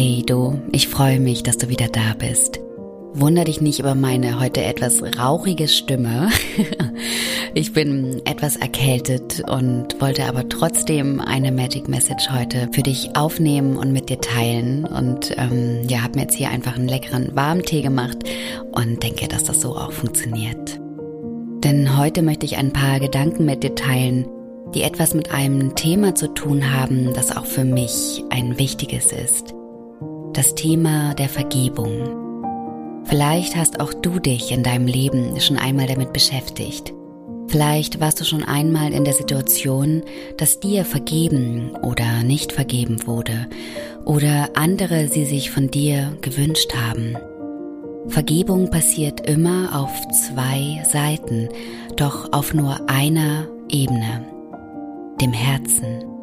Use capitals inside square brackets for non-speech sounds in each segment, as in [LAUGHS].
Hey du, ich freue mich, dass du wieder da bist. Wunder dich nicht über meine heute etwas rauchige Stimme. [LAUGHS] ich bin etwas erkältet und wollte aber trotzdem eine Magic Message heute für dich aufnehmen und mit dir teilen. Und ähm, ja, habe mir jetzt hier einfach einen leckeren Warmtee gemacht und denke, dass das so auch funktioniert. Denn heute möchte ich ein paar Gedanken mit dir teilen, die etwas mit einem Thema zu tun haben, das auch für mich ein wichtiges ist das Thema der Vergebung. Vielleicht hast auch du dich in deinem Leben schon einmal damit beschäftigt. Vielleicht warst du schon einmal in der Situation, dass dir vergeben oder nicht vergeben wurde oder andere sie sich von dir gewünscht haben. Vergebung passiert immer auf zwei Seiten, doch auf nur einer Ebene, dem Herzen.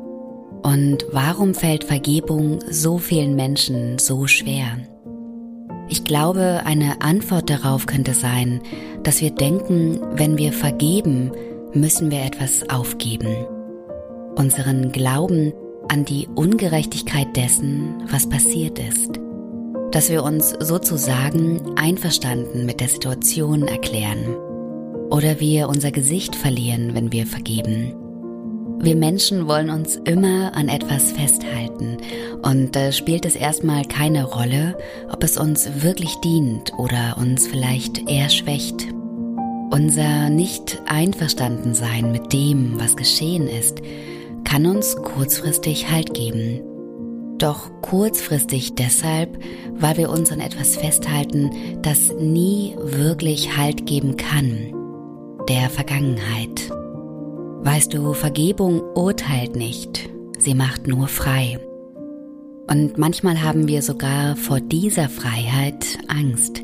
Und warum fällt Vergebung so vielen Menschen so schwer? Ich glaube, eine Antwort darauf könnte sein, dass wir denken, wenn wir vergeben, müssen wir etwas aufgeben. Unseren Glauben an die Ungerechtigkeit dessen, was passiert ist. Dass wir uns sozusagen einverstanden mit der Situation erklären. Oder wir unser Gesicht verlieren, wenn wir vergeben. Wir Menschen wollen uns immer an etwas festhalten und da spielt es erstmal keine Rolle, ob es uns wirklich dient oder uns vielleicht eher schwächt. Unser Nicht-Einverstanden-Sein mit dem, was geschehen ist, kann uns kurzfristig Halt geben. Doch kurzfristig deshalb, weil wir uns an etwas festhalten, das nie wirklich Halt geben kann, der Vergangenheit. Weißt du, Vergebung urteilt nicht, sie macht nur frei. Und manchmal haben wir sogar vor dieser Freiheit Angst.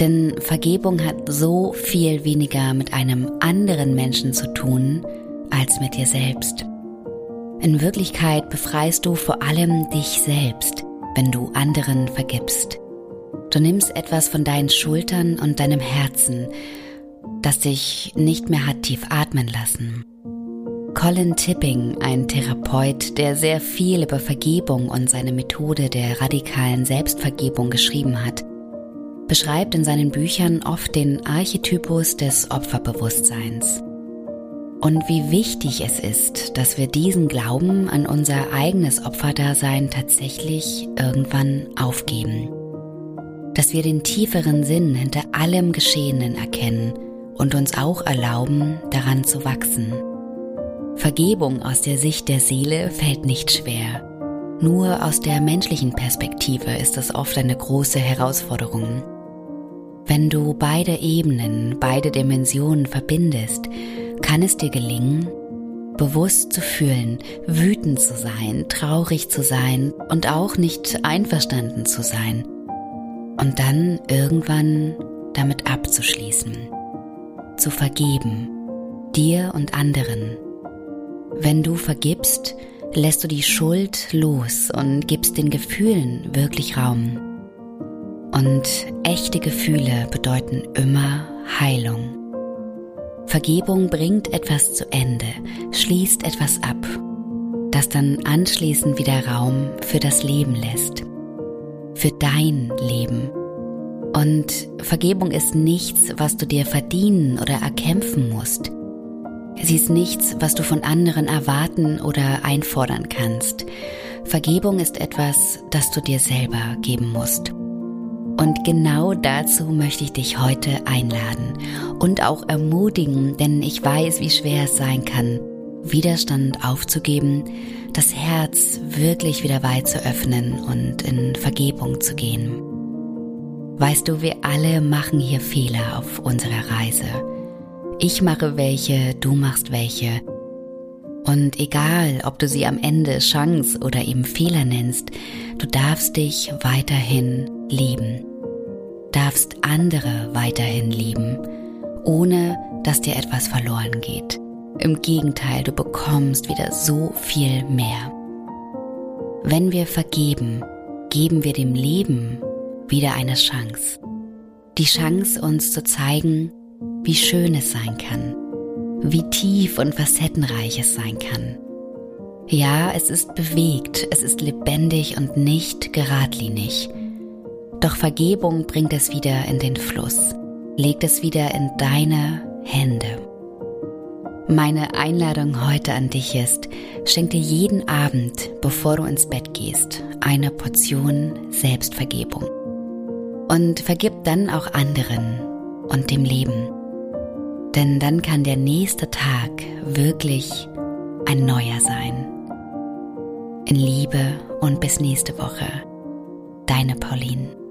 Denn Vergebung hat so viel weniger mit einem anderen Menschen zu tun als mit dir selbst. In Wirklichkeit befreist du vor allem dich selbst, wenn du anderen vergibst. Du nimmst etwas von deinen Schultern und deinem Herzen das dich nicht mehr hat tief atmen lassen. Colin Tipping, ein Therapeut, der sehr viel über Vergebung und seine Methode der radikalen Selbstvergebung geschrieben hat, beschreibt in seinen Büchern oft den Archetypus des Opferbewusstseins. Und wie wichtig es ist, dass wir diesen Glauben an unser eigenes Opferdasein tatsächlich irgendwann aufgeben. Dass wir den tieferen Sinn hinter allem Geschehenen erkennen und uns auch erlauben, daran zu wachsen. Vergebung aus der Sicht der Seele fällt nicht schwer. Nur aus der menschlichen Perspektive ist es oft eine große Herausforderung. Wenn du beide Ebenen, beide Dimensionen verbindest, kann es dir gelingen, bewusst zu fühlen, wütend zu sein, traurig zu sein und auch nicht einverstanden zu sein und dann irgendwann damit abzuschließen zu vergeben, dir und anderen. Wenn du vergibst, lässt du die Schuld los und gibst den Gefühlen wirklich Raum. Und echte Gefühle bedeuten immer Heilung. Vergebung bringt etwas zu Ende, schließt etwas ab, das dann anschließend wieder Raum für das Leben lässt. Für dein Leben und Vergebung ist nichts, was du dir verdienen oder erkämpfen musst. Sie ist nichts, was du von anderen erwarten oder einfordern kannst. Vergebung ist etwas, das du dir selber geben musst. Und genau dazu möchte ich dich heute einladen und auch ermutigen, denn ich weiß, wie schwer es sein kann, Widerstand aufzugeben, das Herz wirklich wieder weit zu öffnen und in Vergebung zu gehen. Weißt du, wir alle machen hier Fehler auf unserer Reise. Ich mache welche, du machst welche. Und egal, ob du sie am Ende Chance oder eben Fehler nennst, du darfst dich weiterhin lieben. Darfst andere weiterhin lieben, ohne dass dir etwas verloren geht. Im Gegenteil, du bekommst wieder so viel mehr. Wenn wir vergeben, geben wir dem Leben wieder eine Chance. Die Chance, uns zu zeigen, wie schön es sein kann, wie tief und facettenreich es sein kann. Ja, es ist bewegt, es ist lebendig und nicht geradlinig. Doch Vergebung bringt es wieder in den Fluss, legt es wieder in deine Hände. Meine Einladung heute an dich ist, schenk dir jeden Abend, bevor du ins Bett gehst, eine Portion Selbstvergebung. Und vergib dann auch anderen und dem Leben. Denn dann kann der nächste Tag wirklich ein neuer sein. In Liebe und bis nächste Woche. Deine Pauline.